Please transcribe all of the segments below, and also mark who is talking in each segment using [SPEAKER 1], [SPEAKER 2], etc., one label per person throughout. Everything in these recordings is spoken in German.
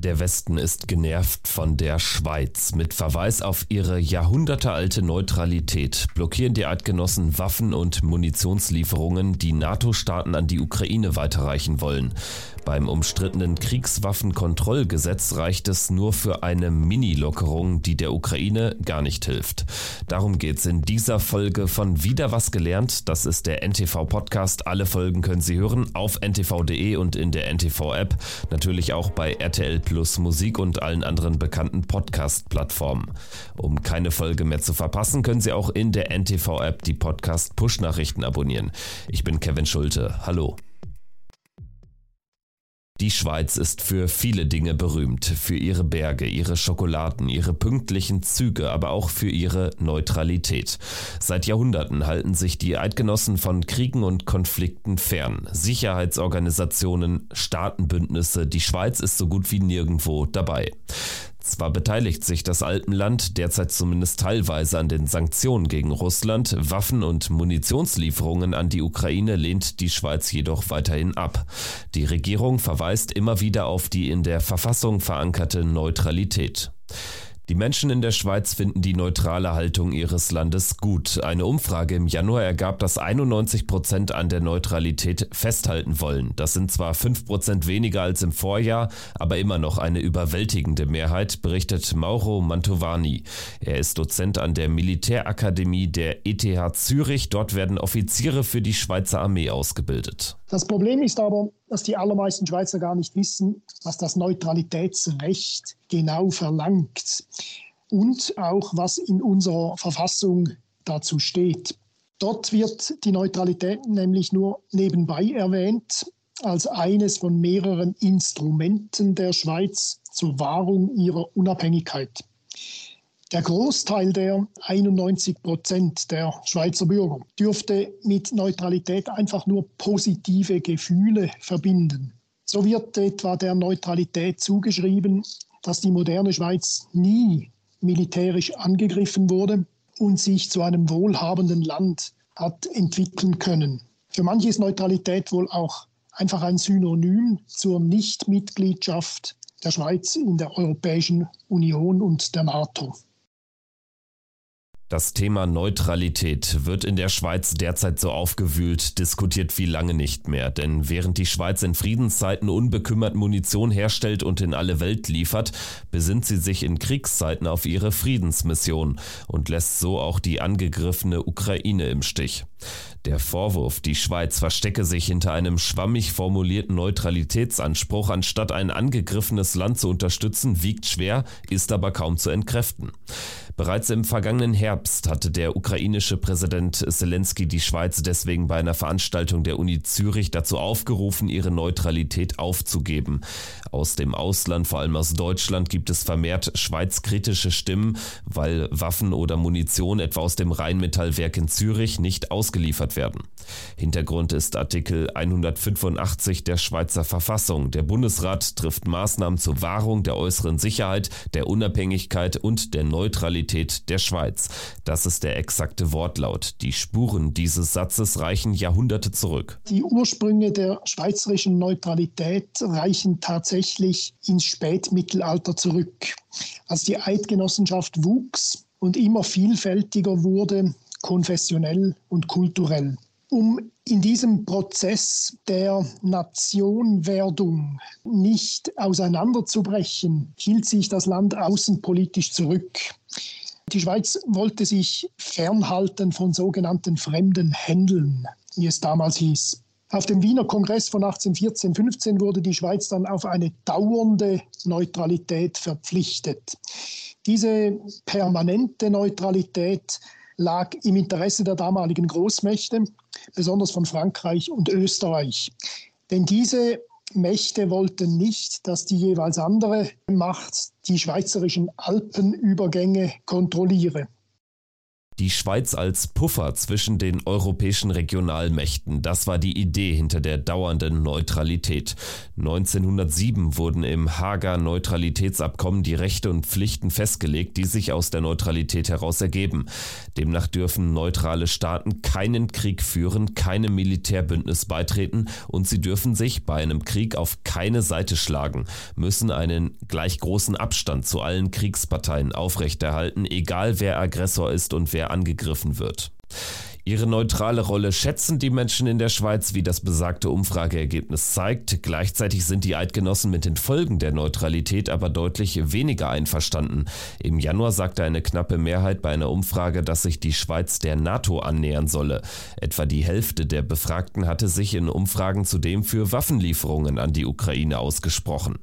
[SPEAKER 1] Der Westen ist genervt von der Schweiz. Mit Verweis auf ihre jahrhundertealte Neutralität blockieren die Eidgenossen Waffen und Munitionslieferungen, die NATO-Staaten an die Ukraine weiterreichen wollen. Beim umstrittenen Kriegswaffenkontrollgesetz reicht es nur für eine Mini-Lockerung, die der Ukraine gar nicht hilft. Darum geht's in dieser Folge von Wieder was gelernt. Das ist der NTV-Podcast. Alle Folgen können Sie hören auf ntv.de und in der NTV-App. Natürlich auch bei RTL Plus Musik und allen anderen bekannten Podcast-Plattformen. Um keine Folge mehr zu verpassen, können Sie auch in der NTV-App die Podcast-Push-Nachrichten abonnieren. Ich bin Kevin Schulte. Hallo. Die Schweiz ist für viele Dinge berühmt, für ihre Berge, ihre Schokoladen, ihre pünktlichen Züge, aber auch für ihre Neutralität. Seit Jahrhunderten halten sich die Eidgenossen von Kriegen und Konflikten fern. Sicherheitsorganisationen, Staatenbündnisse, die Schweiz ist so gut wie nirgendwo dabei. Zwar beteiligt sich das Alpenland derzeit zumindest teilweise an den Sanktionen gegen Russland, Waffen- und Munitionslieferungen an die Ukraine lehnt die Schweiz jedoch weiterhin ab. Die Regierung verweist immer wieder auf die in der Verfassung verankerte Neutralität. Die Menschen in der Schweiz finden die neutrale Haltung ihres Landes gut. Eine Umfrage im Januar ergab, dass 91 Prozent an der Neutralität festhalten wollen. Das sind zwar 5 Prozent weniger als im Vorjahr, aber immer noch eine überwältigende Mehrheit, berichtet Mauro Mantovani. Er ist Dozent an der Militärakademie der ETH Zürich. Dort werden Offiziere für die Schweizer Armee ausgebildet.
[SPEAKER 2] Das Problem ist aber, dass die allermeisten Schweizer gar nicht wissen, was das Neutralitätsrecht genau verlangt und auch was in unserer Verfassung dazu steht. Dort wird die Neutralität nämlich nur nebenbei erwähnt als eines von mehreren Instrumenten der Schweiz zur Wahrung ihrer Unabhängigkeit. Der Großteil der 91 Prozent der Schweizer Bürger dürfte mit Neutralität einfach nur positive Gefühle verbinden. So wird etwa der Neutralität zugeschrieben, dass die moderne Schweiz nie militärisch angegriffen wurde und sich zu einem wohlhabenden Land hat entwickeln können. Für manche ist Neutralität wohl auch einfach ein Synonym zur Nichtmitgliedschaft der Schweiz in der Europäischen Union und der NATO.
[SPEAKER 1] Das Thema Neutralität wird in der Schweiz derzeit so aufgewühlt, diskutiert wie lange nicht mehr. Denn während die Schweiz in Friedenszeiten unbekümmert Munition herstellt und in alle Welt liefert, besinnt sie sich in Kriegszeiten auf ihre Friedensmission und lässt so auch die angegriffene Ukraine im Stich. Der Vorwurf, die Schweiz verstecke sich hinter einem schwammig formulierten Neutralitätsanspruch, anstatt ein angegriffenes Land zu unterstützen, wiegt schwer, ist aber kaum zu entkräften. Bereits im vergangenen Herbst hatte der ukrainische Präsident Zelensky die Schweiz deswegen bei einer Veranstaltung der Uni Zürich dazu aufgerufen, ihre Neutralität aufzugeben. Aus dem Ausland, vor allem aus Deutschland, gibt es vermehrt schweizkritische Stimmen, weil Waffen oder Munition etwa aus dem Rheinmetallwerk in Zürich nicht ausgeliefert werden. Hintergrund ist Artikel 185 der Schweizer Verfassung. Der Bundesrat trifft Maßnahmen zur Wahrung der äußeren Sicherheit, der Unabhängigkeit und der Neutralität der Schweiz. Das ist der exakte Wortlaut. Die Spuren dieses Satzes reichen Jahrhunderte zurück.
[SPEAKER 2] Die Ursprünge der schweizerischen Neutralität reichen tatsächlich ins Spätmittelalter zurück. Als die Eidgenossenschaft wuchs und immer vielfältiger wurde, konfessionell und kulturell um in diesem Prozess der Nationwerdung nicht auseinanderzubrechen, hielt sich das Land außenpolitisch zurück. Die Schweiz wollte sich fernhalten von sogenannten fremden Händeln, wie es damals hieß. Auf dem Wiener Kongress von 1814-15 wurde die Schweiz dann auf eine dauernde Neutralität verpflichtet. Diese permanente Neutralität lag im Interesse der damaligen Großmächte, besonders von Frankreich und Österreich. Denn diese Mächte wollten nicht, dass die jeweils andere Macht die schweizerischen Alpenübergänge kontrolliere.
[SPEAKER 1] Die Schweiz als Puffer zwischen den europäischen Regionalmächten, das war die Idee hinter der dauernden Neutralität. 1907 wurden im Hager Neutralitätsabkommen die Rechte und Pflichten festgelegt, die sich aus der Neutralität heraus ergeben. Demnach dürfen neutrale Staaten keinen Krieg führen, keinem Militärbündnis beitreten und sie dürfen sich bei einem Krieg auf keine Seite schlagen, müssen einen gleich großen Abstand zu allen Kriegsparteien aufrechterhalten, egal wer Aggressor ist und wer angegriffen wird. Ihre neutrale Rolle schätzen die Menschen in der Schweiz, wie das besagte Umfrageergebnis zeigt. Gleichzeitig sind die Eidgenossen mit den Folgen der Neutralität aber deutlich weniger einverstanden. Im Januar sagte eine knappe Mehrheit bei einer Umfrage, dass sich die Schweiz der NATO annähern solle. Etwa die Hälfte der Befragten hatte sich in Umfragen zudem für Waffenlieferungen an die Ukraine ausgesprochen.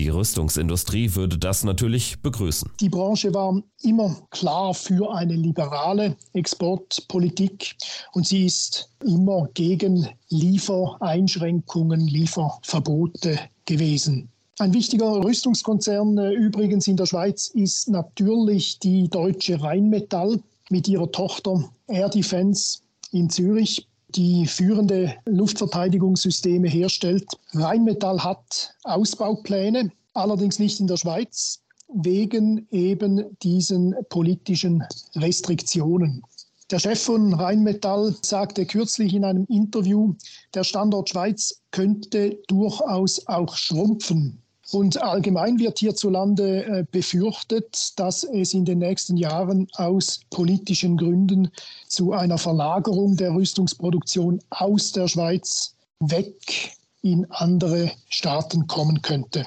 [SPEAKER 1] Die Rüstungsindustrie würde das natürlich begrüßen.
[SPEAKER 2] Die Branche war immer klar für eine liberale Exportpolitik und sie ist immer gegen Liefereinschränkungen, Lieferverbote gewesen. Ein wichtiger Rüstungskonzern äh, übrigens in der Schweiz ist natürlich die deutsche Rheinmetall mit ihrer Tochter Air Defense in Zürich die führende Luftverteidigungssysteme herstellt. Rheinmetall hat Ausbaupläne, allerdings nicht in der Schweiz, wegen eben diesen politischen Restriktionen. Der Chef von Rheinmetall sagte kürzlich in einem Interview, der Standort Schweiz könnte durchaus auch schrumpfen. Und allgemein wird hierzulande äh, befürchtet, dass es in den nächsten Jahren aus politischen Gründen zu einer Verlagerung der Rüstungsproduktion aus der Schweiz weg in andere Staaten kommen könnte.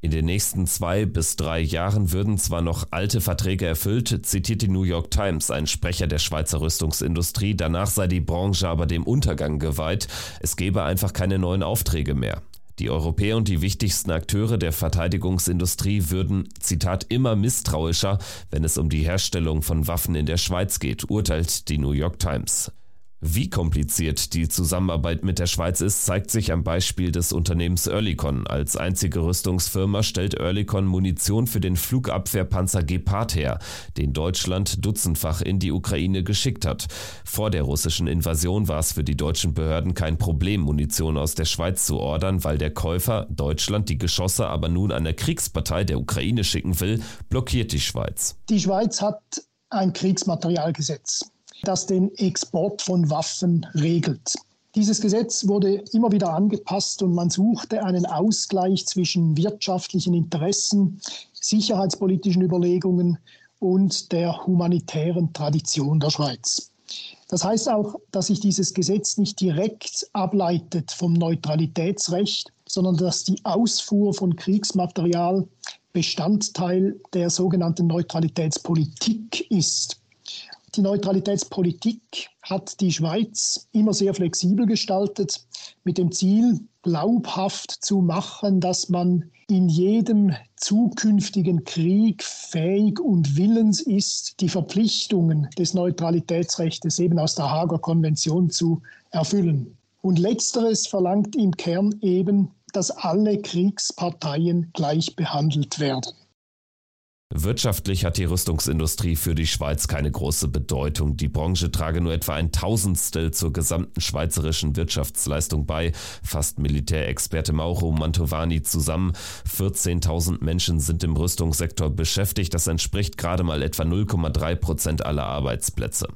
[SPEAKER 1] In den nächsten zwei bis drei Jahren würden zwar noch alte Verträge erfüllt, zitiert die New York Times ein Sprecher der Schweizer Rüstungsindustrie, danach sei die Branche aber dem Untergang geweiht, es gebe einfach keine neuen Aufträge mehr. Die Europäer und die wichtigsten Akteure der Verteidigungsindustrie würden, Zitat, immer misstrauischer, wenn es um die Herstellung von Waffen in der Schweiz geht, urteilt die New York Times. Wie kompliziert die Zusammenarbeit mit der Schweiz ist, zeigt sich am Beispiel des Unternehmens Oerlikon. Als einzige Rüstungsfirma stellt Oerlikon Munition für den Flugabwehrpanzer Gepard her, den Deutschland dutzendfach in die Ukraine geschickt hat. Vor der russischen Invasion war es für die deutschen Behörden kein Problem, Munition aus der Schweiz zu ordern, weil der Käufer, Deutschland, die Geschosse aber nun einer Kriegspartei der Ukraine schicken will, blockiert die Schweiz.
[SPEAKER 2] Die Schweiz hat ein Kriegsmaterialgesetz das den Export von Waffen regelt. Dieses Gesetz wurde immer wieder angepasst und man suchte einen Ausgleich zwischen wirtschaftlichen Interessen, sicherheitspolitischen Überlegungen und der humanitären Tradition der Schweiz. Das heißt auch, dass sich dieses Gesetz nicht direkt ableitet vom Neutralitätsrecht, sondern dass die Ausfuhr von Kriegsmaterial Bestandteil der sogenannten Neutralitätspolitik ist. Die Neutralitätspolitik hat die Schweiz immer sehr flexibel gestaltet, mit dem Ziel, glaubhaft zu machen, dass man in jedem zukünftigen Krieg fähig und willens ist, die Verpflichtungen des Neutralitätsrechts eben aus der Hager Konvention zu erfüllen. Und letzteres verlangt im Kern eben, dass alle Kriegsparteien gleich behandelt werden.
[SPEAKER 1] Wirtschaftlich hat die Rüstungsindustrie für die Schweiz keine große Bedeutung. Die Branche trage nur etwa ein Tausendstel zur gesamten schweizerischen Wirtschaftsleistung bei, fasst Militärexperte Mauro Mantovani zusammen. 14.000 Menschen sind im Rüstungssektor beschäftigt. Das entspricht gerade mal etwa 0,3 Prozent aller Arbeitsplätze.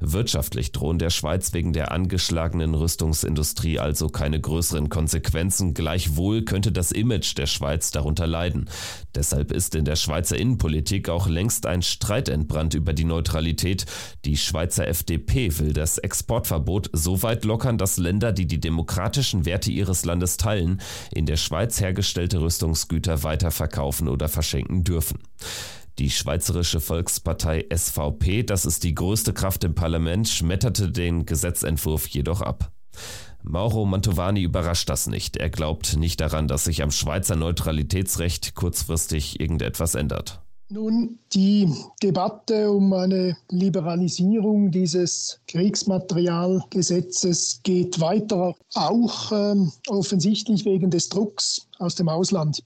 [SPEAKER 1] Wirtschaftlich drohen der Schweiz wegen der angeschlagenen Rüstungsindustrie also keine größeren Konsequenzen. Gleichwohl könnte das Image der Schweiz darunter leiden. Deshalb ist in der Schweizer Innenpolitik auch längst ein Streit entbrannt über die Neutralität. Die Schweizer FDP will das Exportverbot so weit lockern, dass Länder, die die demokratischen Werte ihres Landes teilen, in der Schweiz hergestellte Rüstungsgüter weiterverkaufen oder verschenken dürfen. Die Schweizerische Volkspartei SVP, das ist die größte Kraft im Parlament, schmetterte den Gesetzentwurf jedoch ab. Mauro Mantovani überrascht das nicht. Er glaubt nicht daran, dass sich am Schweizer Neutralitätsrecht kurzfristig irgendetwas ändert.
[SPEAKER 2] Nun, die Debatte um eine Liberalisierung dieses Kriegsmaterialgesetzes geht weiter, auch ähm, offensichtlich wegen des Drucks aus dem Ausland.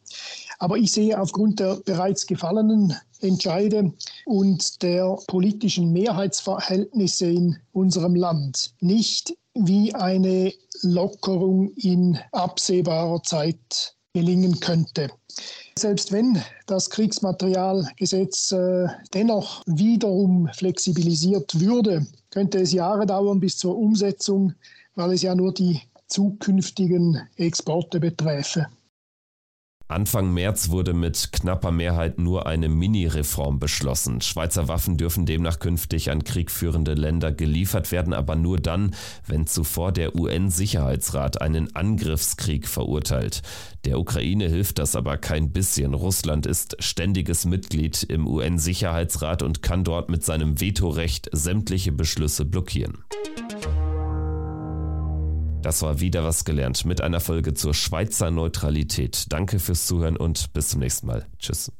[SPEAKER 2] Aber ich sehe aufgrund der bereits gefallenen entscheide und der politischen Mehrheitsverhältnisse in unserem Land, nicht wie eine Lockerung in absehbarer Zeit gelingen könnte. Selbst wenn das Kriegsmaterialgesetz äh, dennoch wiederum flexibilisiert würde, könnte es Jahre dauern bis zur Umsetzung, weil es ja nur die zukünftigen Exporte beträfe.
[SPEAKER 1] Anfang März wurde mit knapper Mehrheit nur eine Mini-Reform beschlossen. Schweizer Waffen dürfen demnach künftig an kriegführende Länder geliefert werden, aber nur dann, wenn zuvor der UN-Sicherheitsrat einen Angriffskrieg verurteilt. Der Ukraine hilft das aber kein bisschen. Russland ist ständiges Mitglied im UN-Sicherheitsrat und kann dort mit seinem Vetorecht sämtliche Beschlüsse blockieren. Das war wieder was gelernt mit einer Folge zur Schweizer Neutralität. Danke fürs Zuhören und bis zum nächsten Mal. Tschüss.